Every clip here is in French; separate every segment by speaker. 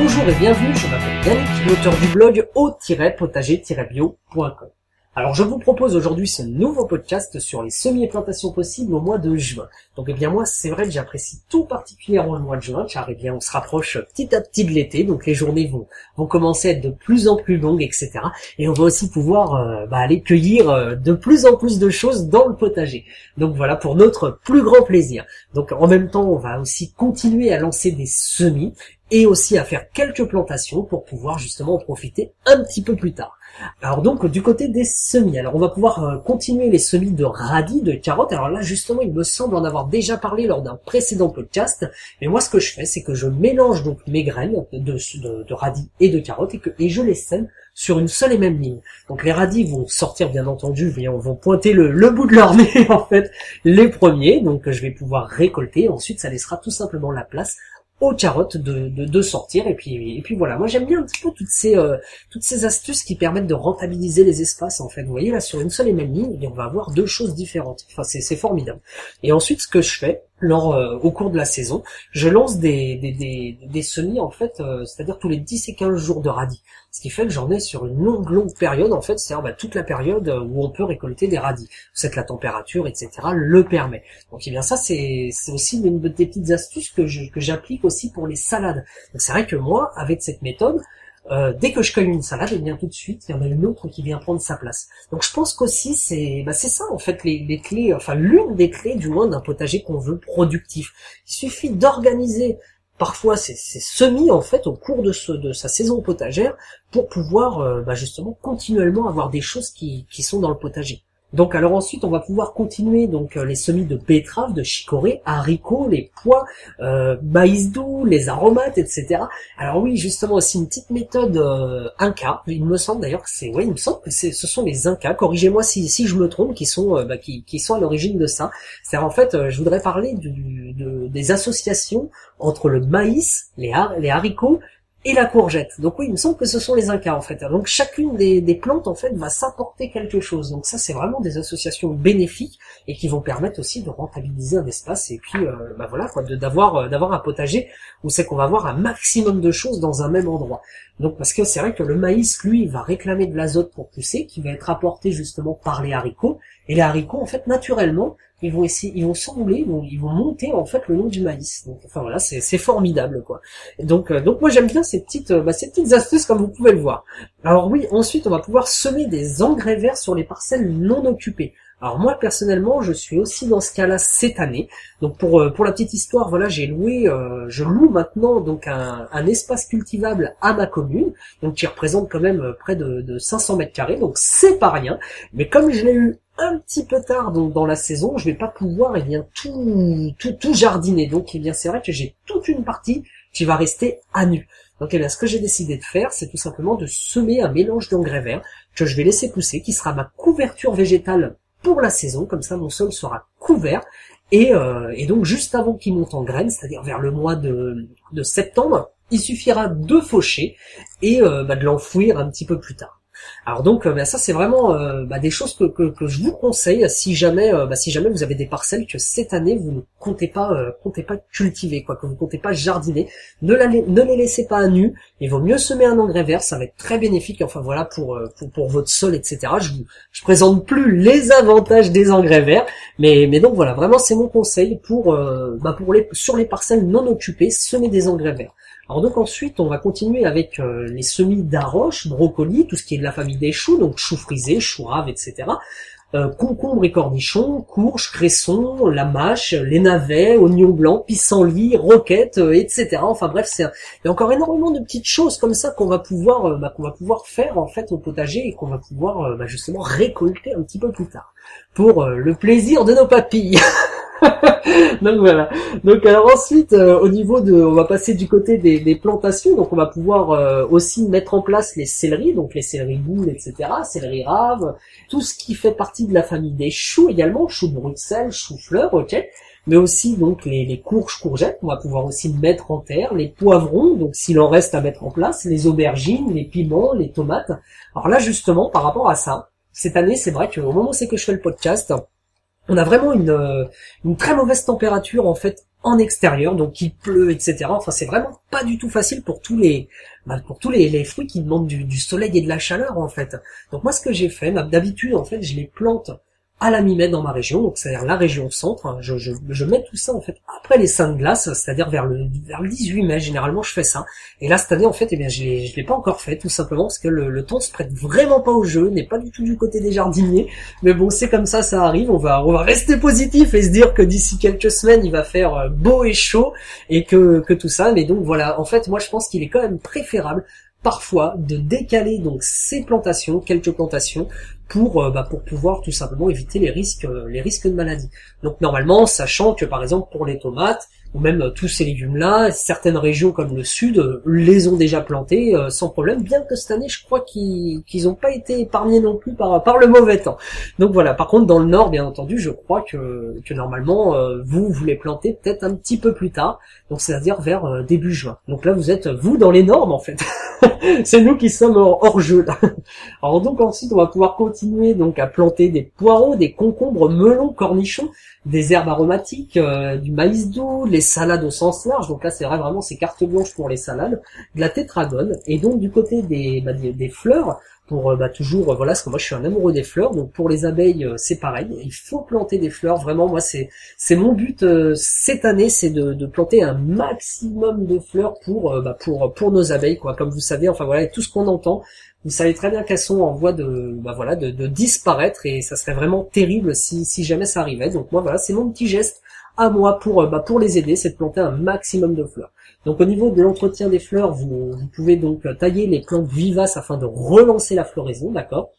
Speaker 1: Bonjour et bienvenue, je m'appelle Yannick, l'auteur du blog au-potager-bio.com. Alors je vous propose aujourd'hui ce nouveau podcast sur les semis et plantations possibles au mois de juin. Donc eh bien moi c'est vrai que j'apprécie tout particulièrement le mois de juin car eh bien on se rapproche petit à petit de l'été donc les journées vont, vont commencer à être de plus en plus longues etc. Et on va aussi pouvoir euh, bah, aller cueillir euh, de plus en plus de choses dans le potager. Donc voilà pour notre plus grand plaisir. Donc en même temps on va aussi continuer à lancer des semis et aussi à faire quelques plantations pour pouvoir justement en profiter un petit peu plus tard. Alors donc du côté des semis, alors on va pouvoir euh, continuer les semis de radis, de carottes. Alors là justement, il me semble en avoir déjà parlé lors d'un précédent podcast. Mais moi ce que je fais, c'est que je mélange donc mes graines de, radis et de carottes et que et je les sème sur une seule et même ligne. Donc les radis vont sortir bien entendu, vont pointer le, le bout de leur nez en fait les premiers. Donc je vais pouvoir récolter. Ensuite ça laissera tout simplement la place aux carottes de, de, sortir. Et puis et puis voilà. Moi j'aime bien un petit peu toutes ces euh, toutes ces astuces qui permettent de rentabiliser les espaces en fait. Vous voyez là sur une seule et même ligne on va avoir deux choses différentes. Enfin c'est c'est formidable. Et ensuite ce que je fais lors euh, au cours de la saison, je lance des, des, des, des semis en fait, euh, c'est-à-dire tous les 10 et 15 jours de radis. Ce qui fait que j'en ai sur une longue longue période en fait, c'est-à-dire bah, toute la période où on peut récolter des radis. C'est que la température, etc. le permet. Donc eh bien ça c'est c'est aussi une des petites astuces que que j'applique aussi pour les salades. Donc c'est vrai que moi avec cette méthode, euh, dès que je cueille une salade, eh bien tout de suite, il y en a une autre qui vient prendre sa place. Donc je pense qu'aussi c'est bah, c'est ça en fait les, les clés, enfin l'une des clés du moins d'un potager qu'on veut productif. Il suffit d'organiser parfois ces, semis en fait au cours de, ce, de sa saison potagère pour pouvoir euh, bah, justement continuellement avoir des choses qui, qui sont dans le potager. Donc alors ensuite on va pouvoir continuer donc euh, les semis de betteraves, de chicorée, haricots, les pois, euh, maïs doux, les aromates, etc. Alors oui justement aussi une petite méthode euh, Inca. Il me semble d'ailleurs que c'est ouais il me semble que ce sont les Incas. Corrigez-moi si, si je me trompe qui sont euh, bah, qui, sont à l'origine de ça. C'est en fait je voudrais parler du, de, des associations entre le maïs, les haricots, et la courgette. Donc oui, il me semble que ce sont les Incas en fait. Donc chacune des, plantes en fait va s'apporter quelque chose. Donc ça c'est vraiment des associations bénéfiques et qui vont permettre aussi de rentabiliser un espace et puis euh, bah voilà quoi, d'avoir euh, d'avoir un potager où c'est qu'on va avoir un maximum de choses dans un même endroit. Donc parce que c'est vrai que le maïs lui va réclamer de l'azote pour pousser qui va être apporté justement par les haricots et les haricots en fait naturellement ils vont essayer, ils vont s'enrouler, ils vont monter en fait le long du maïs. Donc, enfin voilà, c'est, formidable quoi. Donc, euh, donc moi j'aime bien ces petites, euh, bah, ces petites astuces comme vous pouvez le voir. Alors oui, ensuite on va pouvoir semer des engrais verts sur les parcelles non occupées. Alors moi personnellement, je suis aussi dans ce cas-là cette année. Donc pour euh, pour la petite histoire, voilà, j'ai loué, je loue maintenant donc un, un, espace cultivable à ma commune, donc qui représente quand même près de, de 500 mètres carrés, donc c'est pas rien. Mais comme je l'ai eu un petit peu tard dans, la saison, je vais pas pouvoir eh bien tout tout tout jardiner. Donc eh bien c'est vrai que j'ai toute une partie qui va rester à nu. Donc eh bien ce que j'ai décidé de faire, c'est tout simplement de semer un mélange d'engrais verts que je vais laisser pousser, qui sera ma couverture végétale pour la saison. Comme ça, mon sol sera couvert. Et, euh, donc juste avant qu'il monte en graines, c'est-à-dire vers le mois de, de septembre, il suffira de faucher et euh, bah, de l'enfouir un petit peu plus tard. Alors donc, euh, bah, ça c'est vraiment euh, bah, des choses que, je vous conseille si jamais, euh, bah, si jamais vous avez des parcelles que cette année vous ne comptez pas, cultiver, quoi, que vous comptez pas jardiner, ne, ne les laissez pas à nu. Il vaut mieux semer un engrais vert, ça va être très bénéfique. Enfin voilà pour votre sol, etc. Je vous, présente plus les avantages des engrais verts, mais donc voilà, vraiment c'est mon conseil pour sur les parcelles non occupées, semer des engrais verts. Alors donc ensuite, on va continuer avec euh, les semis d'arroche, brocoli, tout ce qui est de la famille des choux, donc choux frisés, choux raves, etc. Euh, concombre et cornichons, courges, cressons, la mâche, les navets, oignons blancs, pissenlits, roquettes, euh, etc. Enfin bref, c'est il y a encore énormément de petites choses comme ça qu'on va pouvoir euh, bah, qu'on va pouvoir faire en fait au potager et qu'on va pouvoir bah, justement récolter un petit peu plus tard pour le plaisir de nos papilles. donc voilà. Donc alors ensuite, euh, au niveau de, on va passer du côté des, des plantations. Donc on va pouvoir euh, aussi mettre en place les céleris, donc les céleris boules, etc. Céleri rave, tout ce qui fait partie de la famille des choux également, choux de Bruxelles, choux fleurs, ok. Mais aussi donc les, les courges courgettes, on va pouvoir aussi mettre en terre, les poivrons, donc s'il en reste à mettre en place, les aubergines, les piments, les tomates. Alors là justement, par rapport à ça, cette année, c'est vrai qu'au moment où c'est que je fais le podcast, on a vraiment une, euh, une très mauvaise température en fait en extérieur, donc il pleut, etc. Enfin, c'est vraiment pas du tout facile pour tous les, bah, pour tous les, fruits qui demandent du, soleil et de la chaleur, en fait. Donc moi, ce que j'ai fait, d'habitude, en fait, je les plante à la mi-mai dans ma région, donc c'est-à-dire la région centre. Hein. Je, mets tout ça en fait après les seins de glace, c'est-à-dire vers le vers le 18 mai généralement je fais ça. Et là cette année en fait, eh bien je l'ai l'ai pas encore fait tout simplement parce que le, le temps se prête vraiment pas au jeu, n'est pas du tout du côté des jardiniers. Mais bon c'est comme ça, ça arrive. On va on va rester positif et se dire que d'ici quelques semaines il va faire euh, beau et chaud et que que tout ça. Mais donc voilà, en fait moi je pense qu'il est quand même préférable parfois de décaler donc ces plantations, quelques plantations, pour euh, bah, pour pouvoir tout simplement éviter les risques euh, les risques de maladie. Donc normalement, sachant que par exemple pour les tomates, ou même euh, tous ces légumes-là, certaines régions comme le sud les ont déjà plantés sans problème, bien que cette année je crois qu'ils qu'ils n'ont pas été épargnés non plus par, par le mauvais temps. Donc voilà, par contre dans le nord bien entendu je crois que, que normalement vous vous les plantez peut-être un petit peu plus tard, donc c'est-à-dire vers début juin. Donc là vous êtes vous dans les normes en fait. C'est nous qui sommes hors, jeu là. Alors donc ensuite on va pouvoir continuer donc à planter des poireaux, des concombres, melons, cornichons, des herbes aromatiques, du maïs doux, les salades au sens large, donc là c'est vrai vraiment c'est carte blanche pour les salades, de la tétragone, et donc du côté des, bah, des, fleurs, pour euh, bah, toujours, euh, voilà, parce que moi je suis un amoureux des fleurs, donc pour les abeilles euh, c'est pareil, il faut planter des fleurs, vraiment moi c'est c'est mon but cette année, c'est de, de, planter un maximum de fleurs pour bah, pour pour nos abeilles, quoi, comme vous savez, enfin voilà, tout ce qu'on entend, vous savez très bien qu'elles sont en voie de, bah voilà, de, disparaître et ça serait vraiment terrible si, si jamais ça arrivait. Donc moi voilà, c'est mon petit geste à moi pour, euh, bah, pour les aider, c'est de planter un maximum de fleurs. Donc au niveau de l'entretien des fleurs, vous, pouvez donc tailler les plantes vivaces afin de relancer la floraison, d'accord?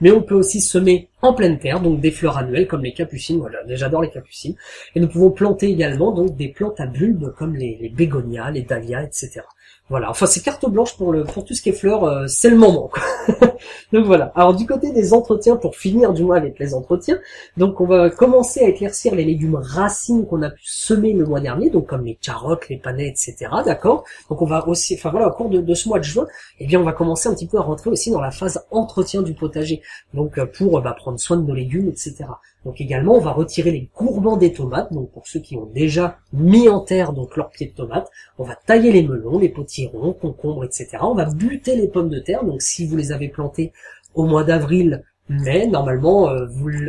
Speaker 1: Mais on peut aussi semer en pleine terre, donc des fleurs annuelles comme les capucines, voilà, j'adore les capucines, et nous pouvons planter également donc des plantes à bulbes comme les, les bégonias, les dahlias, etc. Voilà, enfin c'est carte blanche pour le pour tout ce qui est fleurs, euh, c'est le moment. donc voilà. Alors du côté des entretiens, pour finir du moins avec les entretiens, donc on va commencer à éclaircir les légumes racines qu'on a pu semer le mois dernier, donc comme les carottes, les panais, etc. D'accord? Donc on va aussi, enfin voilà, au cours de, ce mois de juin, eh bien on va commencer un petit peu à rentrer aussi dans la phase entretien du potager, donc euh, pour bah, prendre soin de nos légumes, etc. Donc également, on va retirer les courbants des tomates. Donc pour ceux qui ont déjà mis en terre donc leurs pieds de tomates, on va tailler les melons, les potirons, concombres, etc. On va buter les pommes de terre. Donc si vous les avez plantées au mois d'avril, mais normalement, euh,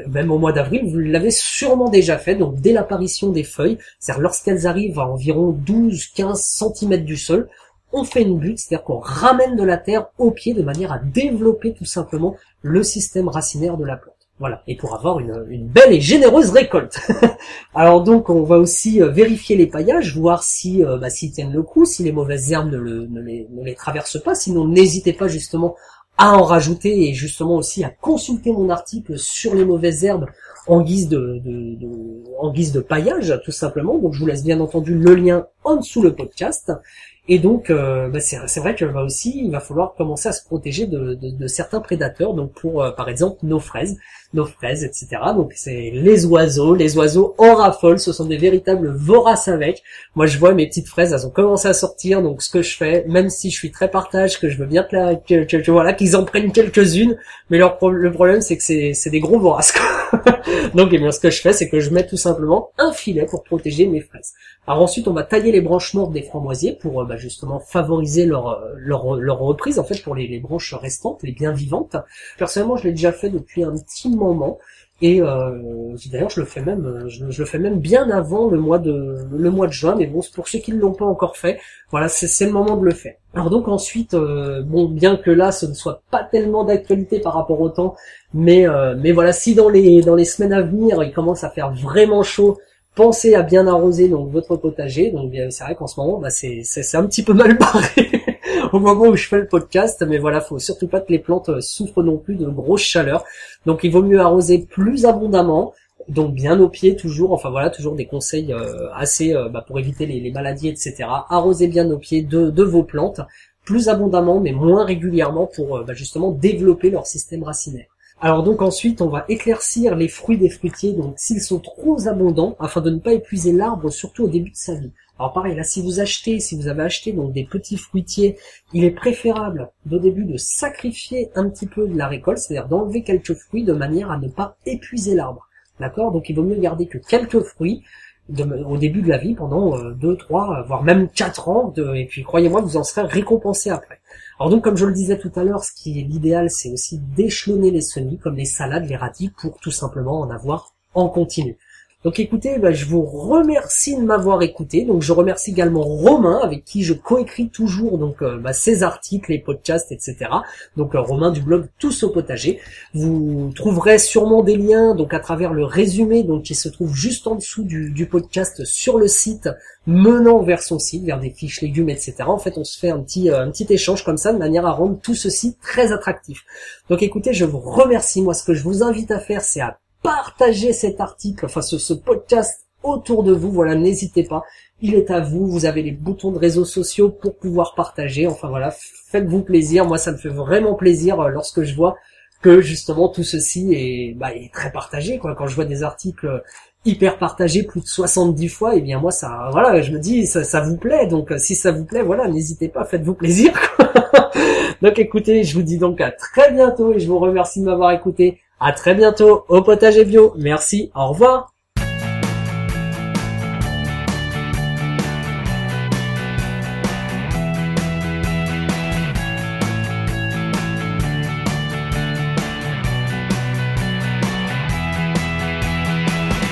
Speaker 1: même au mois d'avril, vous l'avez sûrement déjà fait. Donc dès l'apparition des feuilles, c'est-à-dire lorsqu'elles arrivent à environ 12-15 cm du sol, on fait une butte, c'est-à-dire qu'on ramène de la terre au pied de manière à développer tout simplement le système racinaire de la plante. Voilà, et pour avoir une, belle et généreuse récolte. Alors donc on va aussi euh, vérifier les paillages, voir si euh, bah, s'ils tiennent le coup, si les mauvaises herbes ne, le, ne, les, traversent pas, sinon n'hésitez pas justement à en rajouter et justement aussi à consulter mon article sur les mauvaises herbes en guise de, en guise de paillage tout simplement. Donc je vous laisse bien entendu le lien en dessous le podcast. Et donc, euh, bah, c'est vrai que va aussi, il va falloir commencer à se protéger de, de, de certains prédateurs. Donc, pour par exemple nos fraises, nos fraises, etc. Donc c'est les oiseaux, les oiseaux en raffolent, ce sont des véritables voraces avec. Moi je vois mes petites fraises, elles ont commencé à sortir, donc ce que je fais, même si je suis très partage, que je veux bien que, voilà qu'ils en prennent quelques-unes, mais leur le problème c'est que c'est des gros voraces. donc eh bien ce que je fais, c'est que je mets tout simplement un filet pour protéger mes fraises. Alors ensuite on va tailler les branches mortes des framboisiers pour euh, bah, justement favoriser leur, euh, leur, leur reprise en fait pour les, les branches restantes, les bien vivantes. Personnellement je l'ai déjà fait depuis un petit moment. Et euh, d'ailleurs, je le fais même, je, le fais même bien avant le mois de le mois de juin. Mais bon, pour ceux qui ne l'ont pas encore fait, voilà, c'est le moment de le faire. Alors donc ensuite, euh, bon, bien que là, ce ne soit pas tellement d'actualité par rapport au temps, mais euh, mais voilà, si dans les dans les semaines à venir, il commence à faire vraiment chaud, pensez à bien arroser donc votre potager. Donc c'est vrai qu'en ce moment, bah, c'est un petit peu mal barré au moment où je fais le podcast, mais voilà, faut surtout pas que les plantes euh, souffrent non plus de grosse chaleur. Donc il vaut mieux arroser plus abondamment, donc bien au pied toujours, enfin voilà, toujours des conseils euh, assez euh, bah, pour éviter les, maladies, etc. Arroser bien au pied de, de, vos plantes, plus abondamment mais moins régulièrement pour bah, justement développer leur système racinaire. Alors donc ensuite on va éclaircir les fruits des fruitiers donc s'ils sont trop abondants afin de ne pas épuiser l'arbre surtout au début de sa vie. Alors pareil, là, si vous achetez, si vous avez acheté donc des petits fruitiers, il est préférable au début de sacrifier un petit peu de la récolte, c'est-à-dire d'enlever quelques fruits de manière à ne pas épuiser l'arbre. D'accord? Donc il vaut mieux garder que quelques fruits au début de la vie pendant 2, 3, voire même 4 ans, et puis croyez-moi, vous en serez récompensé après. Alors donc, comme je le disais tout à l'heure, ce qui est l'idéal, c'est aussi d'échelonner les semis, comme les salades, les radis, pour tout simplement en avoir en continu. Donc écoutez, bah, je vous remercie de m'avoir écouté. Donc je remercie également Romain avec qui je coécris toujours donc euh, bah, ces articles, les podcasts, etc. Donc euh, Romain du blog Tous au potager. Vous trouverez sûrement des liens donc à travers le résumé donc qui se trouve juste en dessous du, du podcast sur le site menant vers son site, vers des fiches légumes, etc. En fait, on se fait un petit euh, un petit échange comme ça de manière à rendre tout ceci très attractif. Donc écoutez, je vous remercie. Moi, ce que je vous invite à faire, c'est à partagez cet article, enfin ce, podcast autour de vous. Voilà, n'hésitez pas. Il est à vous. Vous avez les boutons de réseaux sociaux pour pouvoir partager. Enfin voilà, faites-vous plaisir. Moi, ça me fait vraiment plaisir euh, lorsque je vois que justement tout ceci est, bah, très partagé. Quoi. Quand je vois des articles hyper partagés plus de 70 fois, et eh bien moi ça, voilà, je me dis ça, ça vous plaît. Donc euh, si ça vous plaît, voilà, n'hésitez pas, faites-vous plaisir. donc écoutez, je vous dis donc à très bientôt et je vous remercie de m'avoir écouté. À très bientôt au potager bio. Merci. Au revoir.